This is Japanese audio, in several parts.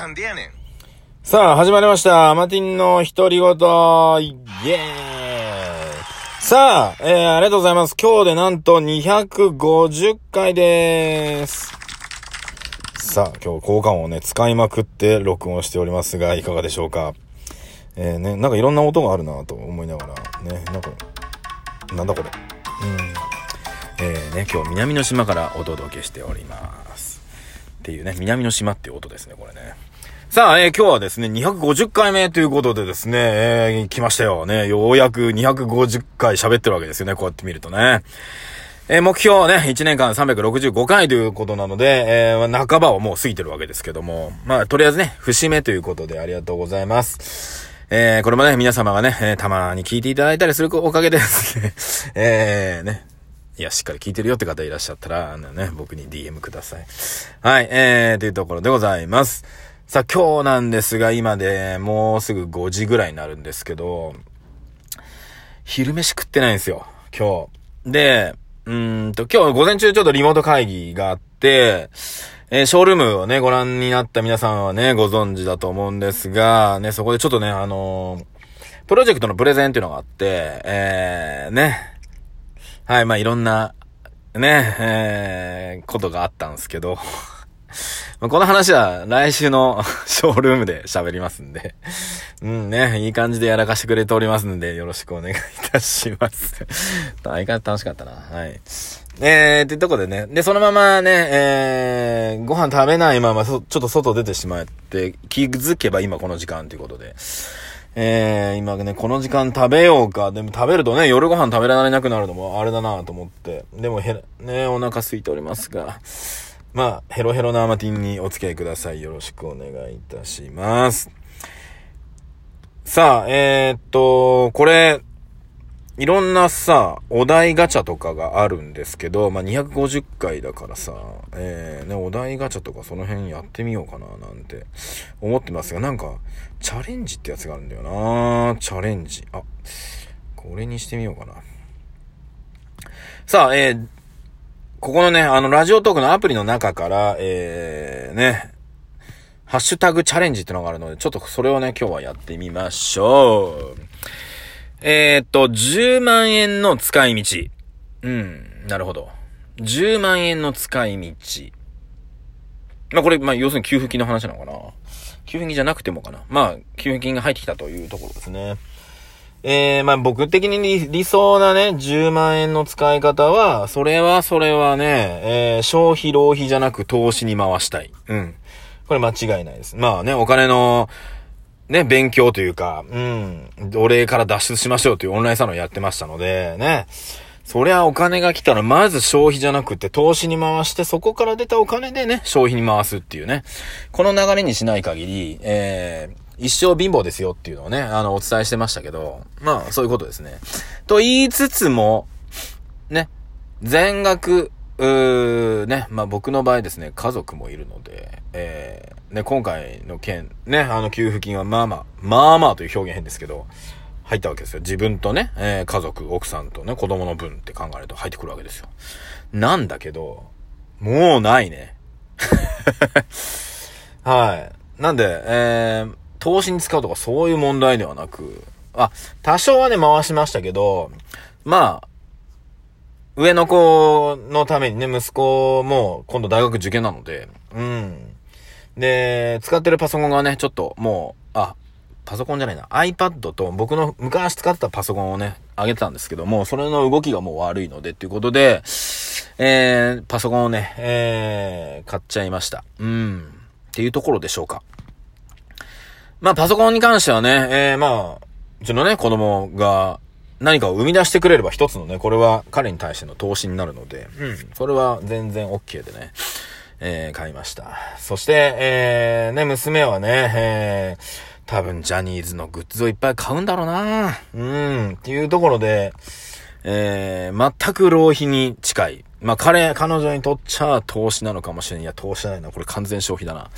なんでやねん。さあ、始まりました。アマティンの独り言、イエーイさあ、えー、ありがとうございます。今日でなんと250回でーす。さあ、今日効果音をね、使いまくって録音しておりますが、いかがでしょうか。えー、ね、なんかいろんな音があるなと思いながら、ね、なんか、なんだこれ。うん。えー、ね、今日南の島からお届けしております。っていうね、南の島っていう音ですね、これね。さあ、えー今日はですね、250回目ということでですね、えー来ましたよね。ようやく250回喋ってるわけですよね、こうやって見るとね。えー目標はね、1年間365回ということなので、えー半ばをもう過ぎてるわけですけども、まあ、とりあえずね、節目ということでありがとうございます。えーこれもね、皆様がね、えーたまに聞いていただいたりするおかげでですね、えーね、いや、しっかり聞いてるよって方いらっしゃったら、あのね、僕に DM ください。はい、えー、というところでございます。さあ、今日なんですが、今で、もうすぐ5時ぐらいになるんですけど、昼飯食ってないんですよ、今日。で、うんと、今日午前中ちょっとリモート会議があって、えーショールームをね、ご覧になった皆さんはね、ご存知だと思うんですが、ね、そこでちょっとね、あのープロジェクトのプレゼンっていうのがあって、えー、ね、はい、まあいろんな、ね、えー、ことがあったんですけど、この話は来週の ショールームで喋りますんで、うんね、いい感じでやらかしてくれておりますんで、よろしくお願いいたします。相変わらず楽しかったな。はい。えー、ってとこでね、で、そのままね、えー、ご飯食べないまま、ちょっと外出てしまって、気づけば今この時間ということで、えー、今ね、この時間食べようか。でも食べるとね、夜ご飯食べられなくなるのもあれだなと思って。でもへ、ね、お腹空いておりますが。まあ、ヘロヘロなアマティンにお付き合いください。よろしくお願いいたします。さあ、えー、っと、これ、いろんなさ、お題ガチャとかがあるんですけど、まあ、250回だからさ、えー、ね、お題ガチャとかその辺やってみようかななんて思ってますが、なんか、チャレンジってやつがあるんだよなチャレンジ。あ、これにしてみようかな。さあ、えー、ここのね、あの、ラジオトークのアプリの中から、えー、ね、ハッシュタグチャレンジってのがあるので、ちょっとそれをね、今日はやってみましょう。えー、っと、10万円の使い道。うん、なるほど。10万円の使い道。まあ、これ、まあ、要するに給付金の話なのかな。給付金じゃなくてもかな。まあ、給付金が入ってきたというところですね。えー、まあ僕的に理想なね、10万円の使い方は、それはそれはね、えー、消費浪費じゃなく投資に回したい。うん。これ間違いないです。まあね、お金の、ね、勉強というか、うん、お礼から脱出しましょうというオンラインサロンやってましたので、ね。そりゃお金が来たら、まず消費じゃなくて投資に回して、そこから出たお金でね、消費に回すっていうね。この流れにしない限り、えー、一生貧乏ですよっていうのをね、あの、お伝えしてましたけど、まあ、そういうことですね。と言いつつも、ね、全額、うーね、まあ僕の場合ですね、家族もいるので、えー、ね、今回の件、ね、あの給付金はまあまあ、まあまあという表現変ですけど、入ったわけですよ。自分とね、えー家族、奥さんとね、子供の分って考えると入ってくるわけですよ。なんだけど、もうないね。はい。なんで、えー、投資に使うとかそういう問題ではなく、あ、多少はね、回しましたけど、まあ、上の子のためにね、息子も今度大学受験なので、うん。で、使ってるパソコンがね、ちょっともう、あ、パソコンじゃないな、iPad と僕の昔使ってたパソコンをね、あげてたんですけども、それの動きがもう悪いのでっていうことで、えー、パソコンをね、えー、買っちゃいました。うん。っていうところでしょうか。まあ、パソコンに関してはね、えー、まあ、うちのね、子供が何かを生み出してくれれば一つのね、これは彼に対しての投資になるので、うん。それは全然 OK でね、えー、買いました。そして、えー、ね、娘はね、えー、多分ジャニーズのグッズをいっぱい買うんだろうなうん。っていうところで、えー、全く浪費に近い。まあ、彼、彼女にとっちゃ投資なのかもしれない。いや、投資じゃないな。これ完全消費だな。っ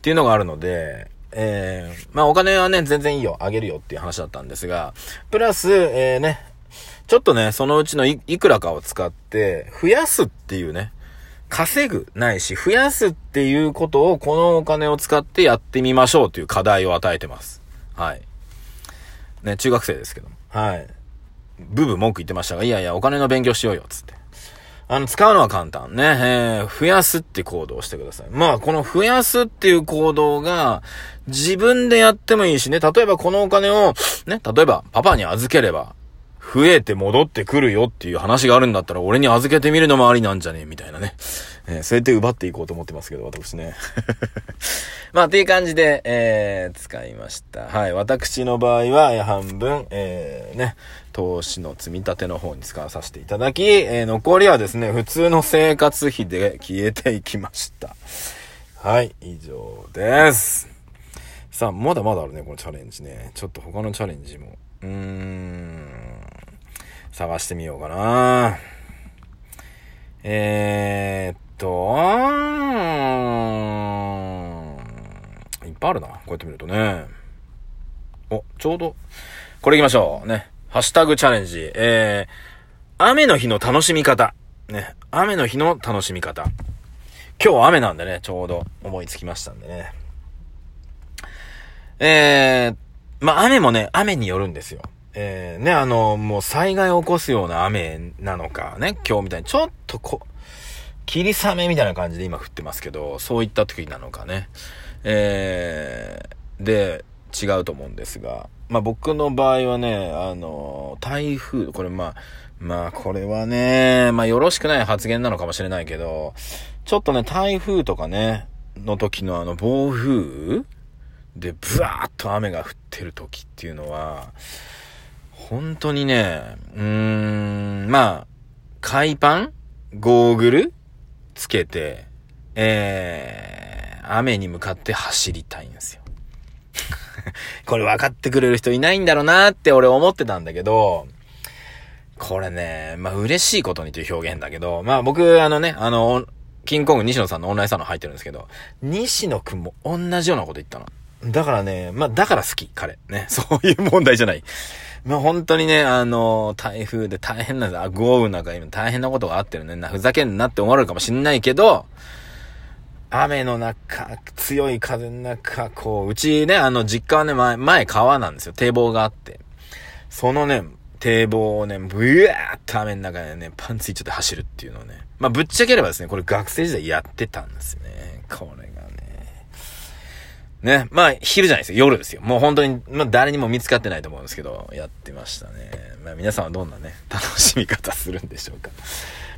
ていうのがあるので、えー、まあ、お金はね、全然いいよ。あげるよっていう話だったんですが、プラス、えー、ね、ちょっとね、そのうちのいくらかを使って、増やすっていうね、稼ぐないし、増やすっていうことをこのお金を使ってやってみましょうという課題を与えてます。はい。ね、中学生ですけども。はい。ブブ文句言ってましたが、いやいや、お金の勉強しようよ、つって。あの、使うのは簡単ね。えー、増やすって行動をしてください。まあ、この増やすっていう行動が、自分でやってもいいしね。例えばこのお金を、ね、例えばパパに預ければ、増えて戻ってくるよっていう話があるんだったら、俺に預けてみるのもありなんじゃねえみたいなね。えー、そうやって奪っていこうと思ってますけど、私ね。まあ、っていう感じで、えー、使いました。はい。私の場合は、半分、えー、ね、投資の積み立ての方に使わさせていただき、えー、残りはですね、普通の生活費で消えていきました。はい、以上です。さあ、まだまだあるね、このチャレンジね。ちょっと他のチャレンジも。うーん。探してみようかな。えー、っと、いっぱいあるな。こうやって見るとね。お、ちょうど、これ行きましょう。ね。ハッシュタグチャレンジ。えー、雨の日の楽しみ方。ね。雨の日の楽しみ方。今日雨なんでね、ちょうど思いつきましたんでね。えー、まあ、雨もね、雨によるんですよ。えー、ね、あの、もう災害を起こすような雨なのか、ね、今日みたいにちょっとこう、霧雨みたいな感じで今降ってますけど、そういった時なのかね。えー、で、違うと思うんですが、まあ僕の場合はね、あの、台風、これまあ、まあこれはね、まあよろしくない発言なのかもしれないけど、ちょっとね、台風とかね、の時のあの暴風でブワーッと雨が降ってる時っていうのは、本当にね、うーん、まあ、海パンゴーグルつけて、えー、雨に向かって走りたいんですよ。これ分かってくれる人いないんだろうなって俺思ってたんだけど、これね、まあ嬉しいことにという表現だけど、まあ僕あのね、あの、キングコング西野さんのオンラインサロン入ってるんですけど、西野くんも同じようなこと言ったの。だからね、まあだから好き、彼。ね、そういう問題じゃない。まあ本当にね、あの、台風で大変な、豪雨なんか今大変なことがあってるね。な、ふざけんなって思われるかもしんないけど、雨の中、強い風の中、こう、うちね、あの、実家はね、前、前川なんですよ。堤防があって。そのね、堤防をね、ブワーっと雨の中でね、パンツいっちゃって走るっていうのをね。まあ、ぶっちゃければですね、これ学生時代やってたんですよね。これがね。ね。まあ、昼じゃないですよ。夜ですよ。もう本当に、まあ、誰にも見つかってないと思うんですけど、やってましたね。まあ、皆さんはどんなね、楽しみ方するんでしょうか。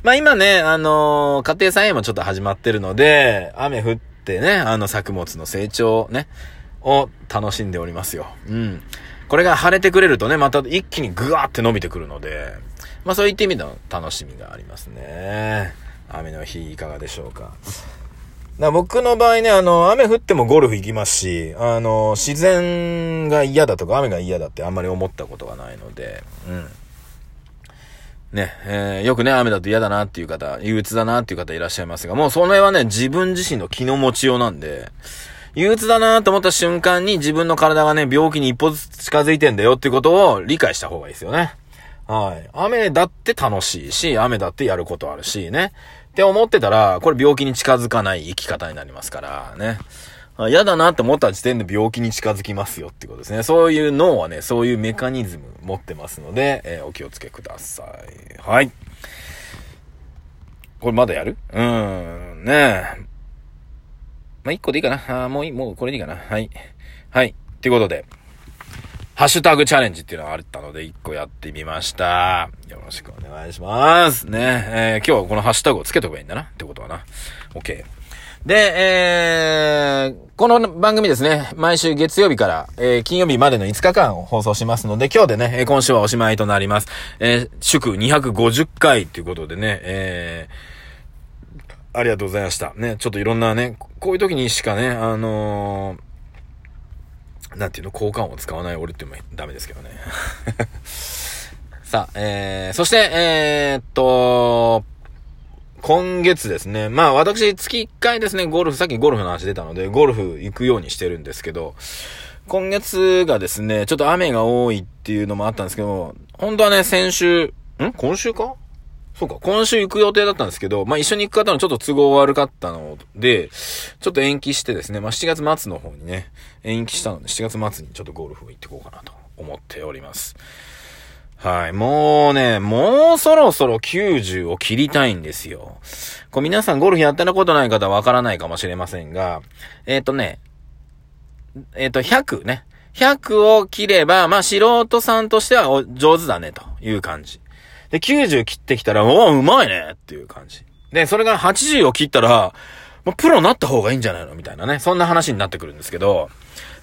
まあ今ね、あのー、家庭菜園もちょっと始まってるので、雨降ってね、あの作物の成長ね、を楽しんでおりますよ。うん。これが晴れてくれるとね、また一気にグワーって伸びてくるので、まあそういった意味の楽しみがありますね。雨の日いかがでしょうか。だ僕の場合ね、あの、雨降ってもゴルフ行きますし、あの、自然が嫌だとか雨が嫌だってあんまり思ったことがないので、うん。ね、えー、よくね、雨だと嫌だなっていう方、憂鬱だなっていう方いらっしゃいますが、もうその辺はね、自分自身の気の持ちようなんで、憂鬱だなと思った瞬間に自分の体がね、病気に一歩ずつ近づいてんだよっていうことを理解した方がいいですよね。はい。雨だって楽しいし、雨だってやることあるし、ね。って思ってたら、これ病気に近づかない生き方になりますから、ね。嫌だなって思った時点で病気に近づきますよってことですね。そういう脳はね、そういうメカニズム持ってますので、えー、お気をつけください。はい。これまだやる？うーん、ねえ。まあ、一個でいいかな。あもういい、もうこれでいいかな。はい。はい。っていうことで、ハッシュタグチャレンジっていうのがあったので、一個やってみました。よろしくお願いします。ねえー、今日はこのハッシュタグをつけとけばいいんだな。ってことはな。OK。で、えー、この番組ですね、毎週月曜日から、えー、金曜日までの5日間を放送しますので、今日でね、今週はおしまいとなります。えー、祝250回ということでね、えー、ありがとうございました。ね、ちょっといろんなね、こういう時にしかね、あのー、なんていうの、交換を使わない俺ってもダメですけどね。さあ、えー、そして、えー、っと、今月ですね。まあ私月1回ですね、ゴルフ、さっきゴルフの話出たので、ゴルフ行くようにしてるんですけど、今月がですね、ちょっと雨が多いっていうのもあったんですけど、本当はね、先週、ん？今週か？そうか、今週行く予定だったんですけど、まあ、一緒に行く方のちょっと都合悪かったので、ちょっと延期してですね、まあ、7月末の方にね、延期したので、7月末にちょっとゴルフを行ってこうかなと思っております。はい。もうね、もうそろそろ90を切りたいんですよ。こう皆さんゴルフやったことない方はわからないかもしれませんが、えっ、ー、とね、えっ、ー、と、100ね。100を切れば、まあ素人さんとしては上手だねという感じ。で、90切ってきたら、お、うまいねっていう感じ。で、それが80を切ったら、もうプロになった方がいいんじゃないの？みたいなね。そんな話になってくるんですけど、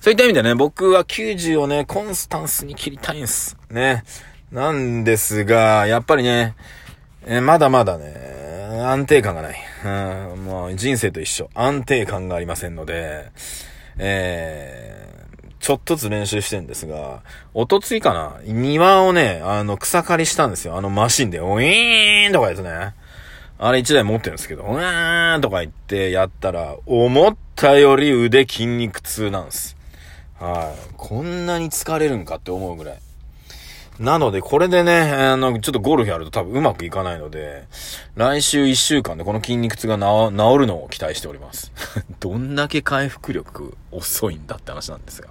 そういった意味でね、僕は90をね、コンスタンスに切りたいんです。ね。なんですが、やっぱりね、えまだまだね、安定感がない。うん、もう人生と一緒。安定感がありませんので、えー、ちょっとずつ練習してんですが、おとついかな庭をね、あの、草刈りしたんですよ。あのマシンで、ウィーンとかですね。あれ一台持ってるんですけど、うーんとか言ってやったら、思ったより腕筋肉痛なんです。はい。こんなに疲れるんかって思うぐらい。なので、これでね、あの、ちょっとゴルフやると多分うまくいかないので、来週1週間でこの筋肉痛が治るのを期待しております。どんだけ回復力遅いんだって話なんですが。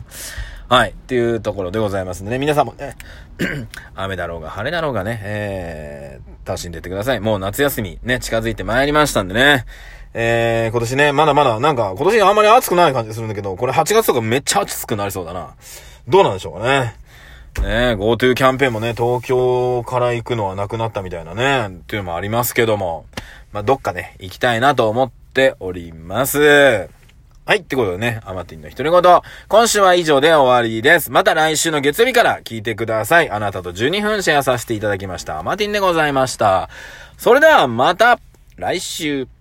はい。っていうところでございますんでね、皆さんもね、雨だろうが晴れだろうがね、えー、楽しんでってください。もう夏休みね、近づいてまいりましたんでね、えー、今年ね、まだまだ、なんか、今年あんまり暑くない感じするんだけど、これ8月とかめっちゃ暑くなりそうだな。どうなんでしょうかね。ね GoTo キャンペーンもね、東京から行くのはなくなったみたいなね、っていうのもありますけども、まあ、どっかね、行きたいなと思っております。はい。ってことでね、アマティンの独り言。今週は以上で終わりです。また来週の月曜日から聞いてください。あなたと12分シェアさせていただきました。アマティンでございました。それではまた来週。